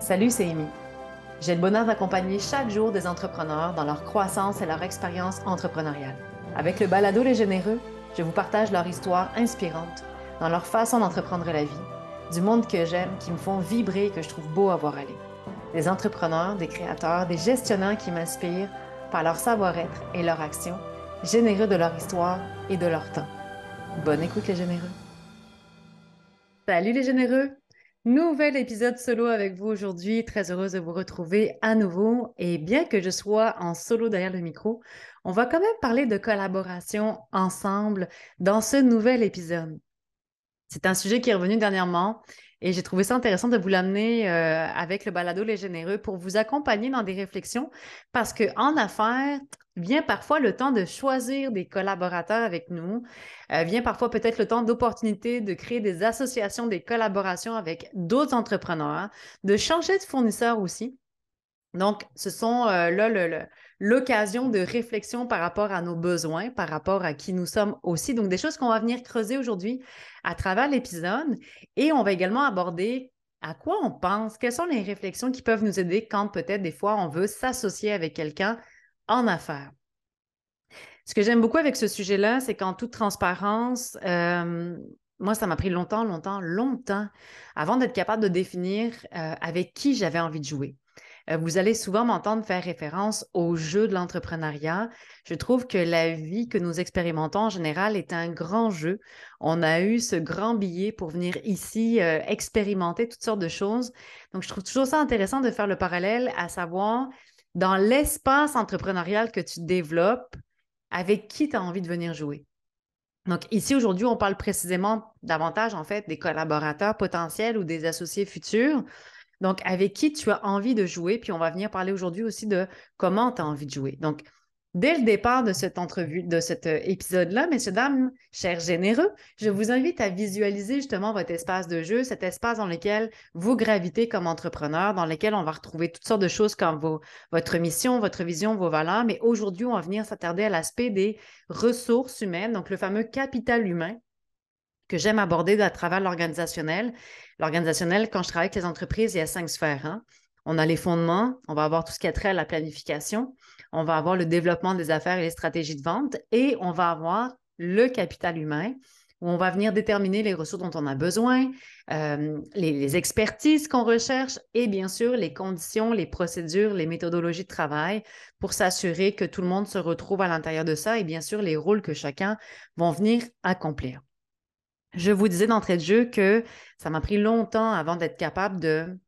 Salut, c'est Amy. J'ai le bonheur d'accompagner chaque jour des entrepreneurs dans leur croissance et leur expérience entrepreneuriale. Avec le balado Les Généreux, je vous partage leur histoire inspirante dans leur façon d'entreprendre la vie, du monde que j'aime, qui me font vibrer et que je trouve beau à voir aller. Des entrepreneurs, des créateurs, des gestionnaires qui m'inspirent par leur savoir-être et leur action, généreux de leur histoire et de leur temps. Bonne écoute les généreux. Salut les généreux! Nouvel épisode solo avec vous aujourd'hui. Très heureuse de vous retrouver à nouveau. Et bien que je sois en solo derrière le micro, on va quand même parler de collaboration ensemble dans ce nouvel épisode. C'est un sujet qui est revenu dernièrement et j'ai trouvé ça intéressant de vous l'amener euh, avec le balado Les Généreux pour vous accompagner dans des réflexions parce qu'en affaires, vient parfois le temps de choisir des collaborateurs avec nous, euh, vient parfois peut-être le temps d'opportunité de créer des associations, des collaborations avec d'autres entrepreneurs, de changer de fournisseur aussi. Donc, ce sont euh, là l'occasion de réflexion par rapport à nos besoins, par rapport à qui nous sommes aussi. Donc, des choses qu'on va venir creuser aujourd'hui à travers l'épisode. Et on va également aborder à quoi on pense, quelles sont les réflexions qui peuvent nous aider quand peut-être des fois on veut s'associer avec quelqu'un en affaires. Ce que j'aime beaucoup avec ce sujet-là, c'est qu'en toute transparence, euh, moi, ça m'a pris longtemps, longtemps, longtemps avant d'être capable de définir euh, avec qui j'avais envie de jouer. Euh, vous allez souvent m'entendre faire référence au jeu de l'entrepreneuriat. Je trouve que la vie que nous expérimentons en général est un grand jeu. On a eu ce grand billet pour venir ici expérimenter toutes sortes de choses. Donc, je trouve toujours ça intéressant de faire le parallèle, à savoir dans l'espace entrepreneurial que tu développes, avec qui tu as envie de venir jouer. Donc ici, aujourd'hui, on parle précisément davantage, en fait, des collaborateurs potentiels ou des associés futurs. Donc, avec qui tu as envie de jouer, puis on va venir parler aujourd'hui aussi de comment tu as envie de jouer. Donc, Dès le départ de cette entrevue, de cet euh, épisode-là, messieurs, dames, chers généreux, je vous invite à visualiser justement votre espace de jeu, cet espace dans lequel vous gravitez comme entrepreneur, dans lequel on va retrouver toutes sortes de choses comme votre mission, votre vision, vos valeurs. Mais aujourd'hui, on va venir s'attarder à l'aspect des ressources humaines, donc le fameux capital humain que j'aime aborder à travers l'organisationnel. L'organisationnel, quand je travaille avec les entreprises, il y a cinq sphères. Hein. On a les fondements, on va avoir tout ce qui a trait à la planification on va avoir le développement des affaires et les stratégies de vente et on va avoir le capital humain où on va venir déterminer les ressources dont on a besoin, euh, les, expertises qu'on recherche et bien sûr les conditions, les procédures, les méthodologies de travail pour s'assurer que tout le monde se retrouve à l'intérieur de ça et bien sûr les rôles que chacun va venir accomplir. Je vous disais d'entrée de jeu que ça m'a pris longtemps avant d'être capable de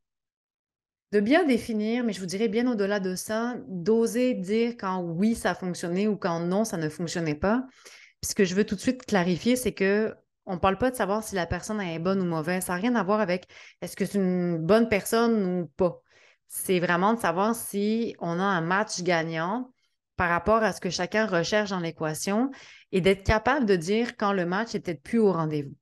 de bien définir, mais je vous dirais bien au-delà de ça, d'oser dire quand oui, ça a fonctionné ou quand non, ça ne fonctionnait pas. Puis ce que je veux tout de suite clarifier, c'est que on ne parle pas de savoir si la personne est bonne ou mauvaise. Ça n'a rien à voir avec est-ce que c'est une bonne personne ou pas. C'est vraiment de savoir si on a un match gagnant par rapport à ce que chacun recherche dans l'équation et d'être capable de dire quand le match peut-être plus au rendez-vous.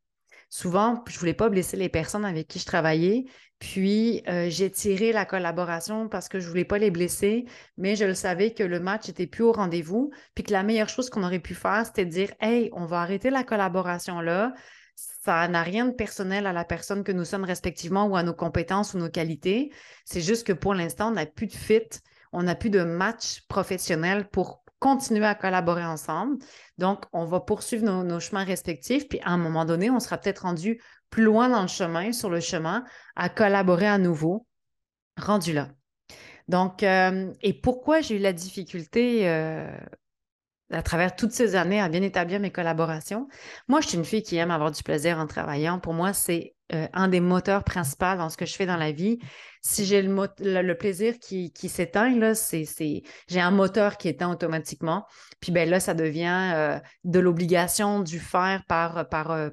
Souvent, je ne voulais pas blesser les personnes avec qui je travaillais, puis, euh, j'ai tiré la collaboration parce que je ne voulais pas les blesser, mais je le savais que le match était plus au rendez-vous, puis que la meilleure chose qu'on aurait pu faire, c'était de dire Hey, on va arrêter la collaboration là. Ça n'a rien de personnel à la personne que nous sommes respectivement ou à nos compétences ou nos qualités. C'est juste que pour l'instant, on n'a plus de fit, on n'a plus de match professionnel pour continuer à collaborer ensemble. Donc, on va poursuivre nos, chemins respectifs, puis à un moment donné, on sera peut-être rendu plus loin dans le chemin, sur le chemin, à collaborer à nouveau, rendu là. Donc, euh, et pourquoi j'ai eu la difficulté euh, à travers toutes ces années à bien établir mes collaborations? Moi, je suis une fille qui aime avoir du plaisir en travaillant. Pour moi, c'est euh, un des moteurs principaux dans ce que je fais dans la vie. Si j'ai le, plaisir qui, s'éteint, j'ai un moteur qui éteint automatiquement. Puis ben là, ça devient euh, de l'obligation du faire par, par, euh,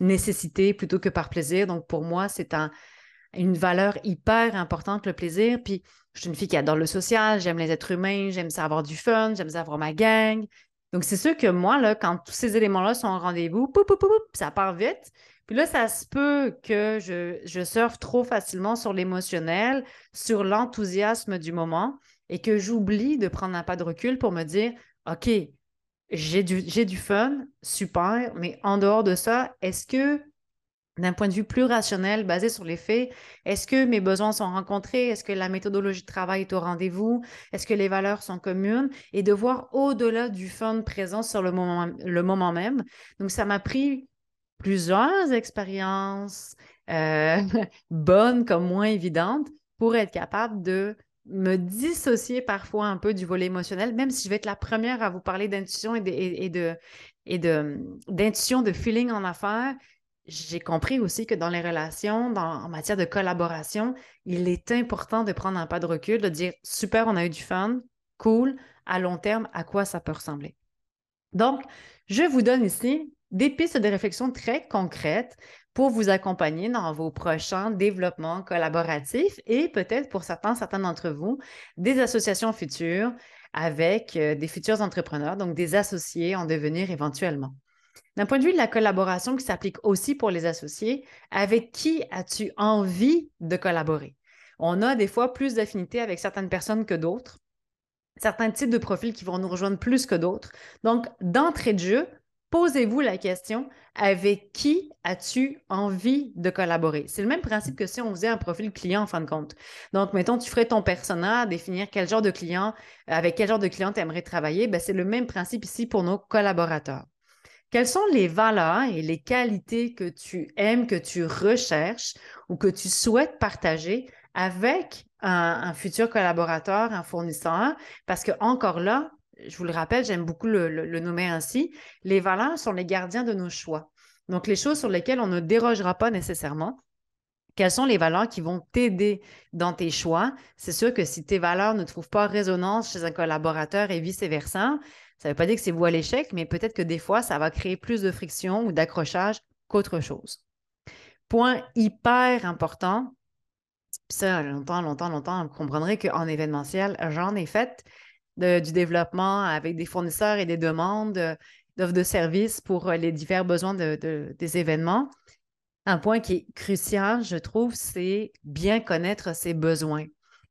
nécessité plutôt que par plaisir. Donc pour moi, c'est une valeur hyper importante, le plaisir. Puis je suis une fille qui adore le social, j'aime les êtres humains, j'aime ça avoir du fun, j'aime ça avoir ma gang. Donc, c'est sûr que moi, là, quand tous ces éléments-là sont au rendez-vous, ça part vite. Puis là, ça se peut que je, je surfe trop facilement sur l'émotionnel, sur l'enthousiasme du moment et que j'oublie de prendre un pas de recul pour me dire, OK, j'ai du, du fun, super, mais en dehors de ça, est-ce que d'un point de vue plus rationnel, basé sur les faits. Est-ce que mes besoins sont rencontrés? Est-ce que la méthodologie de travail est au rendez-vous? Est-ce que les valeurs sont communes? Et de voir au-delà du fun présent sur le moment, le moment même. Donc, ça m'a pris plusieurs expériences, euh, bonnes comme moins évidentes, pour être capable de me dissocier parfois un peu du volet émotionnel, même si je vais être la première à vous parler d'intuition et, de, et de, d'intuition, de feeling en affaires, j'ai compris aussi que dans les relations, en matière de collaboration, il est important de prendre un pas de recul, de dire super, on a eu du fun, cool, à long terme, à quoi ça peut ressembler. Donc, je vous donne ici des pistes de réflexion très concrètes pour vous accompagner dans vos prochains développements collaboratifs et peut-être pour certains, certains d'entre vous, des associations futures avec euh, des futurs entrepreneurs, donc des associés en devenir éventuellement. D'un point de vue de la collaboration qui s'applique aussi pour les associés, avec qui as-tu envie de collaborer? On a des fois plus d'affinité avec certaines personnes que d'autres, certains types de profils qui vont nous rejoindre plus que d'autres. Donc, d'entrée de jeu, posez-vous la question, avec qui as-tu envie de collaborer? C'est le même principe que si on faisait un profil client en fin de compte. Donc, mettons, tu ferais ton persona, définir quel genre de client, avec quel genre de client tu aimerais travailler. Ben, c'est le même principe ici pour nos collaborateurs. Quelles sont les valeurs et les qualités que tu aimes, que tu recherches ou que tu souhaites partager avec un, futur collaborateur, un fournisseur? Parce que encore là, je vous le rappelle, j'aime beaucoup le, nommer ainsi, les valeurs sont les gardiens de nos choix. Donc, les choses sur lesquelles on ne dérogera pas nécessairement. Quelles sont les valeurs qui vont t'aider dans tes choix? C'est sûr que si tes valeurs ne trouvent pas résonance chez un collaborateur et vice-versa, ça ne veut pas dire que c'est vous à l'échec, mais peut-être que des fois, ça va créer plus de friction ou d'accrochage qu'autre chose. Point hyper important, ça, longtemps, longtemps, longtemps, vous comprendrez qu'en événementiel, j'en ai fait du développement avec des fournisseurs et des demandes d'offres de services pour les divers besoins des événements. Un point qui est crucial, je trouve, c'est bien connaître ses besoins.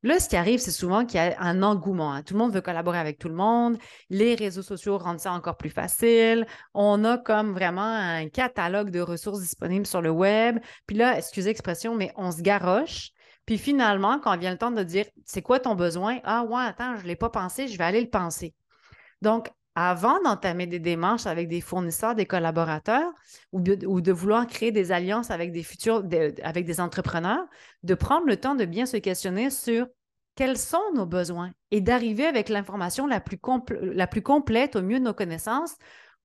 Là, ce qui arrive, c'est souvent qu'il y a un engouement. Hein. Tout le monde veut collaborer avec tout le monde. Les réseaux sociaux rendent ça encore plus facile. On a comme vraiment un catalogue de ressources disponibles sur le web. Puis là, excusez l'expression, mais on se garoche. Puis finalement, quand vient le temps de dire c'est quoi ton besoin? Ah ouais, attends, je ne l'ai pas pensé, je vais aller le penser. Donc, avant d'entamer des démarches avec des fournisseurs, des collaborateurs ou de, vouloir créer des alliances avec des futurs, avec des entrepreneurs, de prendre le temps de bien se questionner sur quels sont nos besoins et d'arriver avec l'information la, la plus complète au mieux de nos connaissances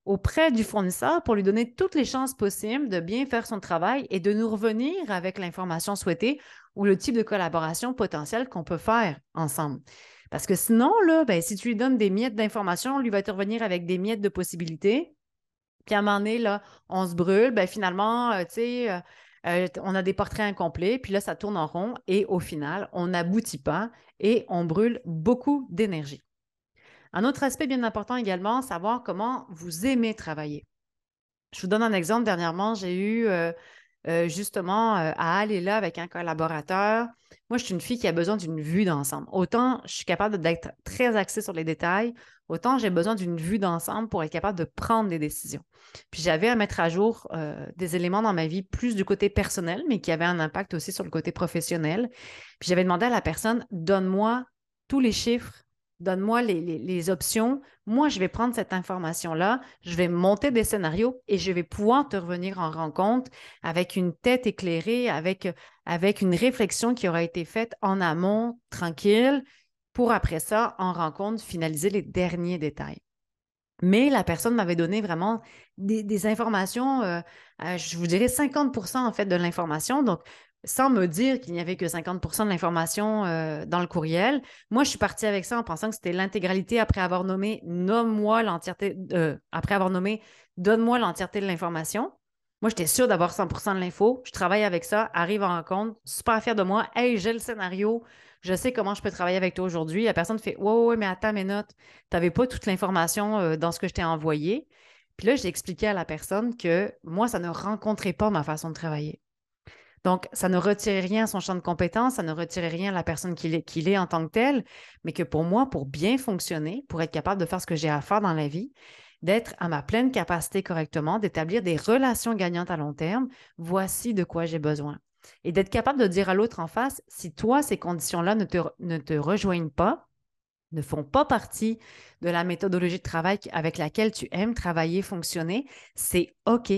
auprès du fournisseur pour lui donner toutes les chances possibles de bien faire son travail et de nous revenir avec l'information souhaitée ou le type de collaboration potentielle qu'on peut faire ensemble. Parce que sinon, là, ben, si tu lui donnes des miettes d'informations, lui va te revenir avec des miettes de possibilités. Puis à un moment donné, on se brûle, ben, finalement, euh, tu sais, euh, euh, on a des portraits incomplets, puis là, ça tourne en rond et au final, on n'aboutit pas et on brûle beaucoup d'énergie. Un autre aspect bien important également, savoir comment vous aimez travailler. Je vous donne un exemple. Dernièrement, j'ai eu justement euh, à aller là avec un collaborateur. Moi, je suis une fille qui a besoin d'une vue d'ensemble. Autant je suis capable d'être très axée sur les détails, autant j'ai besoin d'une vue d'ensemble pour être capable de prendre des décisions. Puis j'avais à mettre à jour euh, des éléments dans ma vie plus du côté personnel, mais qui avaient un impact aussi sur le côté professionnel. Puis j'avais demandé à la personne, donne-moi tous les chiffres donne-moi les, options. Moi, je vais prendre cette information-là, je vais monter des scénarios et je vais pouvoir te revenir en rencontre avec une tête éclairée, avec, une réflexion qui aura été faite en amont, tranquille, pour après ça, en rencontre, finaliser les derniers détails. Mais la personne m'avait donné vraiment des, informations, euh, je vous dirais 50% en fait de l'information. Donc, sans me dire qu'il n'y avait que 50 de l'information euh, dans le courriel. Moi, je suis partie avec ça en pensant que c'était l'intégralité après avoir nommé nomme-moi l'entièreté, euh, après avoir nommé donne-moi l'entièreté de l'information. Moi, j'étais sûre d'avoir 100% de l'info. Je travaille avec ça, arrive en compte, super fière de moi. Hey, j'ai le scénario. Je sais comment je peux travailler avec toi aujourd'hui. La personne fait Ouais, ouais, mais attends mes notes. Tu n'avais pas toute l'information euh, dans ce que je t'ai envoyé. Puis là, j'ai expliqué à la personne que moi, ça ne rencontrait pas ma façon de travailler. Donc, ça ne retire rien à son champ de compétences, ça ne retire rien à la personne qu'il est, en tant que telle, mais que pour moi, pour bien fonctionner, pour être capable de faire ce que j'ai à faire dans la vie, d'être à ma pleine capacité correctement, d'établir des relations gagnantes à long terme, voici de quoi j'ai besoin. Et d'être capable de dire à l'autre en face, si toi, ces conditions-là ne te rejoignent pas, ne font pas partie de la méthodologie de travail avec laquelle tu aimes travailler, fonctionner, c'est OK.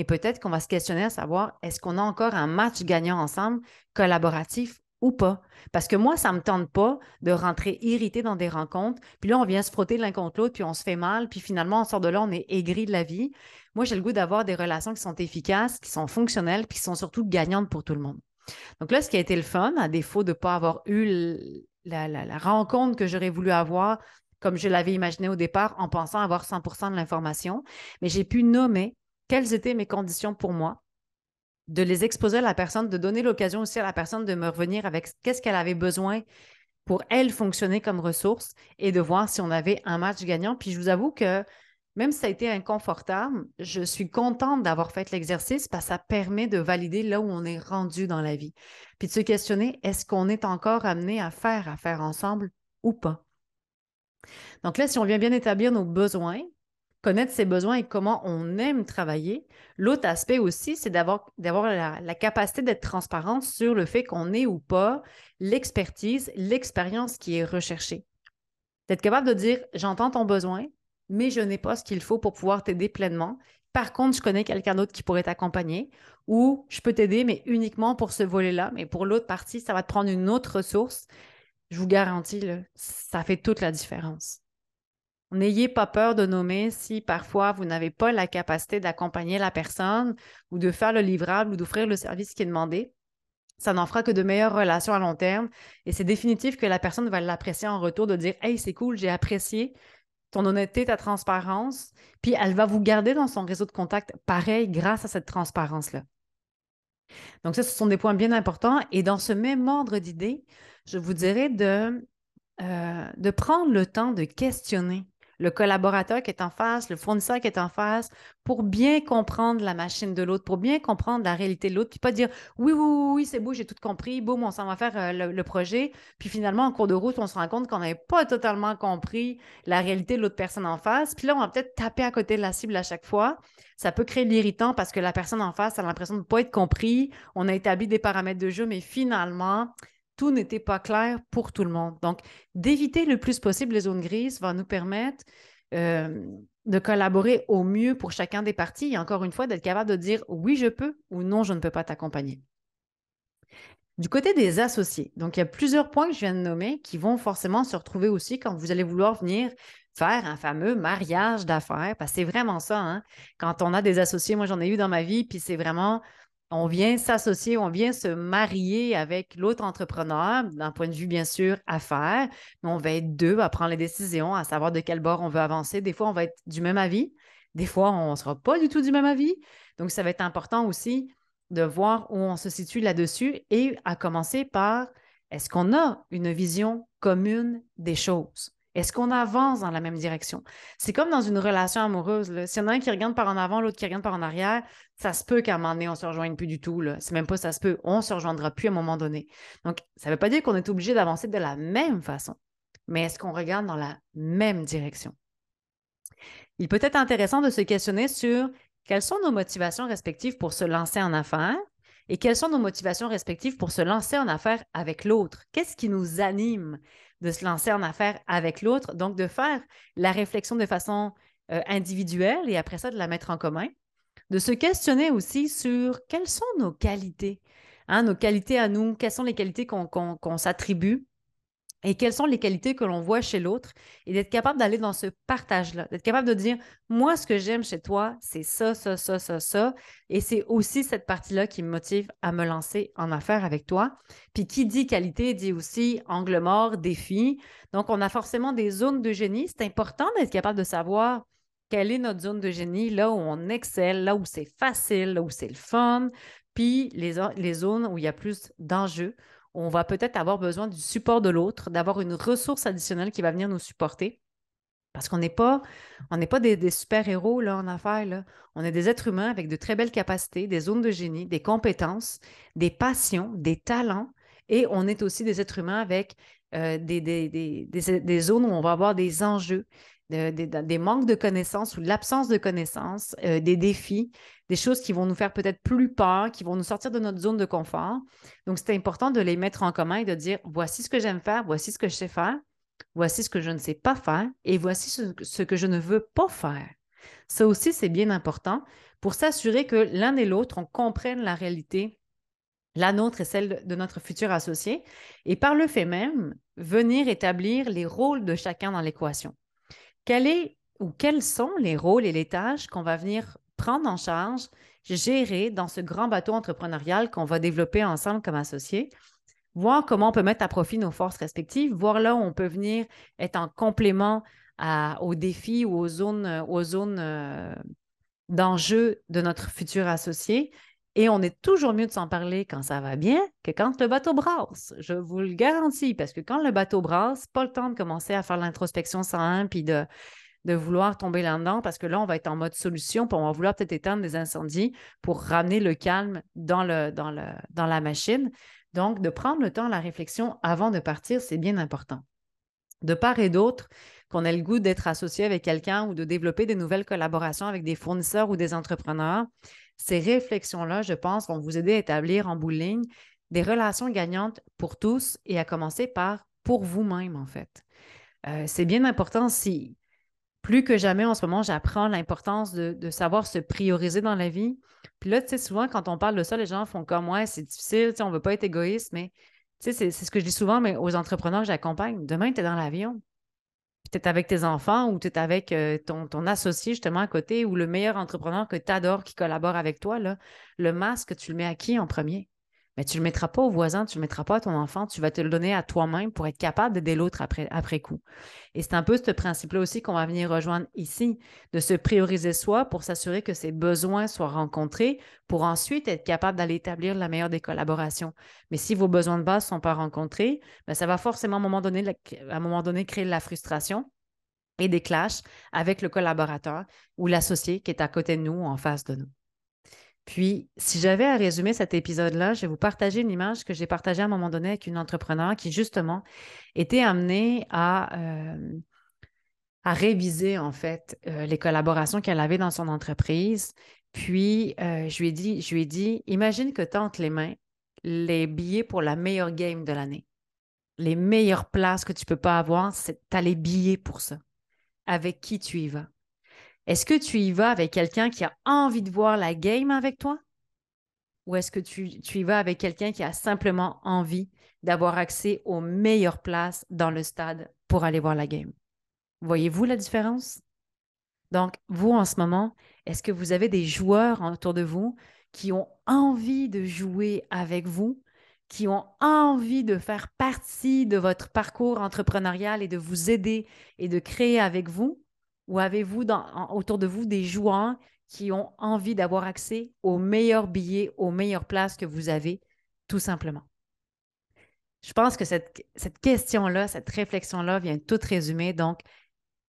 Mais peut-être qu'on va se questionner à savoir, est-ce qu'on a encore un match gagnant ensemble, collaboratif ou pas? Parce que moi, ça ne me tente pas de rentrer irrité dans des rencontres, puis là, on vient se frotter l'un contre l'autre, puis on se fait mal, puis finalement, on sort de là, on est aigri de la vie. Moi, j'ai le goût d'avoir des relations qui sont efficaces, qui sont fonctionnelles, puis qui sont surtout gagnantes pour tout le monde. Donc là, ce qui a été le fun, à défaut de ne pas avoir eu la, la rencontre que j'aurais voulu avoir comme je l'avais imaginé au départ en pensant avoir 100% de l'information, mais j'ai pu nommer quelles étaient mes conditions pour moi, de les exposer à la personne, de donner l'occasion aussi à la personne de me revenir avec qu'est-ce qu'elle avait besoin pour elle fonctionner comme ressource et de voir si on avait un match gagnant. Puis je vous avoue que même si ça a été inconfortable, je suis contente d'avoir fait l'exercice parce que ça permet de valider là où on est rendu dans la vie. Puis de se questionner, est-ce qu'on est encore amené à faire affaire ensemble ou pas? Donc là, si on vient bien établir nos besoins, connaître ses besoins et comment on aime travailler. L'autre aspect aussi, c'est d'avoir, la, capacité d'être transparente sur le fait qu'on ait ou pas l'expertise, l'expérience qui est recherchée. D'être capable de dire, j'entends ton besoin, mais je n'ai pas ce qu'il faut pour pouvoir t'aider pleinement. Par contre, je connais quelqu'un d'autre qui pourrait t'accompagner ou je peux t'aider, mais uniquement pour ce volet-là. Mais pour l'autre partie, ça va te prendre une autre ressource. Je vous garantis, ça fait toute la différence. N'ayez pas peur de nommer si parfois vous n'avez pas la capacité d'accompagner la personne ou de faire le livrable ou d'offrir le service qui est demandé. Ça n'en fera que de meilleures relations à long terme et c'est définitif que la personne va l'apprécier en retour de dire Hey, c'est cool, j'ai apprécié ton honnêteté, ta transparence. Puis elle va vous garder dans son réseau de contact pareil grâce à cette transparence-là. Donc, ça, ce sont des points bien importants. Et dans ce même ordre d'idées, je vous dirais de, euh, de prendre le temps de questionner le collaborateur qui est en face, le fournisseur qui est en face, pour bien comprendre la machine de l'autre, pour bien comprendre la réalité de l'autre, puis pas dire oui, oui, oui, c'est beau, j'ai tout compris, boum, on s'en va faire euh, le, projet. Puis finalement, en cours de route, on se rend compte qu'on n'avait pas totalement compris la réalité de l'autre personne en face. Puis là, on va peut-être taper à côté de la cible à chaque fois. Ça peut créer l'irritant parce que la personne en face a l'impression de ne pas être compris. On a établi des paramètres de jeu, mais finalement, tout n'était pas clair pour tout le monde. Donc, d'éviter le plus possible les zones grises va nous permettre euh, de collaborer au mieux pour chacun des parties et encore une fois, d'être capable de dire oui, je peux ou non, je ne peux pas t'accompagner. Du côté des associés, donc il y a plusieurs points que je viens de nommer qui vont forcément se retrouver aussi quand vous allez vouloir venir faire un fameux mariage d'affaires, parce que c'est vraiment ça, hein? quand on a des associés, moi j'en ai eu dans ma vie, puis c'est vraiment on vient s'associer, on vient se marier avec l'autre entrepreneur, d'un point de vue, bien sûr, affaires, mais on va être deux à prendre les décisions, à savoir de quel bord on veut avancer. Des fois, on va être du même avis, des fois, on ne sera pas du tout du même avis. Donc, ça va être important aussi de voir où on se situe là-dessus et à commencer par est-ce qu'on a une vision commune des choses? Est-ce qu'on avance dans la même direction? C'est comme dans une relation amoureuse. S'il y en a un qui regarde par en avant, l'autre qui regarde par en arrière, ça se peut qu'à un moment donné, on ne se rejoigne plus du tout. C'est même pas ça se peut. On ne se rejoindra plus à un moment donné. Donc, ça ne veut pas dire qu'on est obligé d'avancer de la même façon, mais est-ce qu'on regarde dans la même direction? Il peut être intéressant de se questionner sur quelles sont nos motivations respectives pour se lancer en affaires et quelles sont nos motivations respectives pour se lancer en affaires avec l'autre. Qu'est-ce qui nous anime? De se lancer en affaires avec l'autre, donc de faire la réflexion de façon euh, individuelle et après ça de la mettre en commun, de se questionner aussi sur quelles sont nos qualités, hein, nos qualités à nous, quelles sont les qualités qu'on s'attribue et quelles sont les qualités que l'on voit chez l'autre? Et d'être capable d'aller dans ce partage-là, d'être capable de dire, moi, ce que j'aime chez toi, c'est ça, ça, ça, ça, ça. Et c'est aussi cette partie-là qui me motive à me lancer en affaires avec toi. Puis qui dit qualité dit aussi angle mort, défi. Donc, on a forcément des zones de génie. C'est important d'être capable de savoir quelle est notre zone de génie, là où on excelle, là où c'est facile, là où c'est le fun, puis les, les zones où il y a plus d'enjeux, on va peut-être avoir besoin du support de l'autre, d'avoir une ressource additionnelle qui va venir nous supporter. Parce qu'on n'est pas, des, super-héros là, en affaires. On est des êtres humains avec de très belles capacités, des zones de génie, des compétences, des passions, des talents. Et on est aussi des êtres humains avec euh, des, zones où on va avoir des enjeux, des manques de connaissances ou l'absence de connaissances, euh, des défis, des choses qui vont nous faire peut-être plus peur, qui vont nous sortir de notre zone de confort. Donc, c'est important de les mettre en commun et de dire, voici ce que j'aime faire, voici ce que je sais faire, voici ce que je ne sais pas faire et voici ce, que je ne veux pas faire. Ça aussi, c'est bien important pour s'assurer que l'un et l'autre, on comprenne la réalité la nôtre et celle de notre futur associé, et par le fait même, venir établir les rôles de chacun dans l'équation. Quel est ou quels sont les rôles et les tâches qu'on va venir prendre en charge, gérer dans ce grand bateau entrepreneurial qu'on va développer ensemble comme associés, voir comment on peut mettre à profit nos forces respectives, voir là où on peut venir être en complément aux défis ou aux zones, aux euh, d'enjeu de notre futur associé. Et on est toujours mieux de s'en parler quand ça va bien que quand le bateau brasse. Je vous le garantis, parce que quand le bateau brasse, pas le temps de commencer à faire l'introspection sans un puis de, vouloir tomber là-dedans, parce que là, on va être en mode solution, puis on va vouloir peut-être éteindre des incendies pour ramener le calme dans, le, dans, dans la machine. Donc, de prendre le temps, la réflexion avant de partir, c'est bien important. De part et d'autre, qu'on ait le goût d'être associé avec quelqu'un ou de développer de nouvelles collaborations avec des fournisseurs ou des entrepreneurs, ces réflexions-là, je pense, vont vous aider à établir en bout de ligne des relations gagnantes pour tous et à commencer par pour vous-même, en fait. Euh, c'est bien important si, plus que jamais en ce moment, j'apprends l'importance de, savoir se prioriser dans la vie. Puis là, tu sais, souvent, quand on parle de ça, les gens font comme, ouais, c'est difficile, on ne veut pas être égoïste, mais tu sais, c'est ce que je dis souvent mais aux entrepreneurs que j'accompagne. Demain, tu es dans l'avion. Tu es avec tes enfants ou tu es avec euh, ton, ton, associé justement à côté ou le meilleur entrepreneur que tu adores qui collabore avec toi. Le masque, tu le mets à qui en premier? Mais tu ne le mettras pas au voisin, tu ne le mettras pas à ton enfant, tu vas te le donner à toi-même pour être capable d'aider l'autre après, coup. Et c'est un peu ce principe-là aussi qu'on va venir rejoindre ici, de se prioriser soi pour s'assurer que ses besoins soient rencontrés pour ensuite être capable d'aller établir la meilleure des collaborations. Mais si vos besoins de base ne sont pas rencontrés, bien, ça va forcément à un moment donné, à un moment donné créer de la frustration et des clashs avec le collaborateur ou l'associé qui est à côté de nous ou en face de nous. Puis, si j'avais à résumer cet épisode-là, je vais vous partager une image que j'ai partagée à un moment donné avec une entrepreneur qui, justement, était amenée à, euh, réviser, en fait, euh, les collaborations qu'elle avait dans son entreprise. Puis, euh, je, lui ai dit, je dit, imagine que tu les mains les billets pour la meilleure game de l'année. Les meilleures places que tu ne peux pas avoir, c'est tu as les billets pour ça. Avec qui tu y vas? Est-ce que tu y vas avec quelqu'un qui a envie de voir la game avec toi? Ou est-ce que tu, y vas avec quelqu'un qui a simplement envie d'avoir accès aux meilleures places dans le stade pour aller voir la game? Voyez-vous la différence? Donc, vous, en ce moment, est-ce que vous avez des joueurs autour de vous qui ont envie de jouer avec vous, qui ont envie de faire partie de votre parcours entrepreneurial et de vous aider et de créer avec vous? Ou avez-vous autour de vous des joueurs qui ont envie d'avoir accès aux meilleurs billets, aux meilleures places que vous avez, tout simplement? Je pense que cette, question-là, cette réflexion-là vient tout résumer. Donc,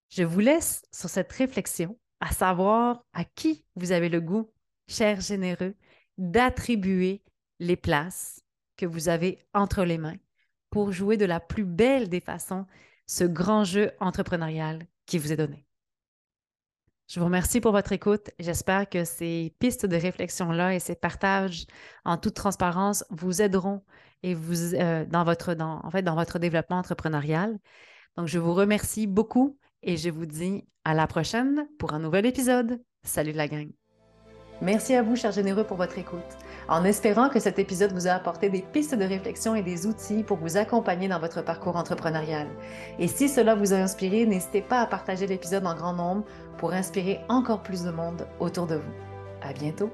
je vous laisse sur cette réflexion à savoir à qui vous avez le goût, cher généreux, d'attribuer les places que vous avez entre les mains pour jouer de la plus belle des façons ce grand jeu entrepreneurial qui vous est donné. Je vous remercie pour votre écoute. J'espère que ces pistes de réflexion-là et ces partages en toute transparence vous aideront et vous, euh, dans, votre, en fait, dans votre développement entrepreneurial. Donc, je vous remercie beaucoup et je vous dis à la prochaine pour un nouvel épisode. Salut la gang! Merci à vous, chers généreux, pour votre écoute. En espérant que cet épisode vous a apporté des pistes de réflexion et des outils pour vous accompagner dans votre parcours entrepreneurial. Et si cela vous a inspiré, n'hésitez pas à partager l'épisode en grand nombre pour inspirer encore plus de monde autour de vous. À bientôt!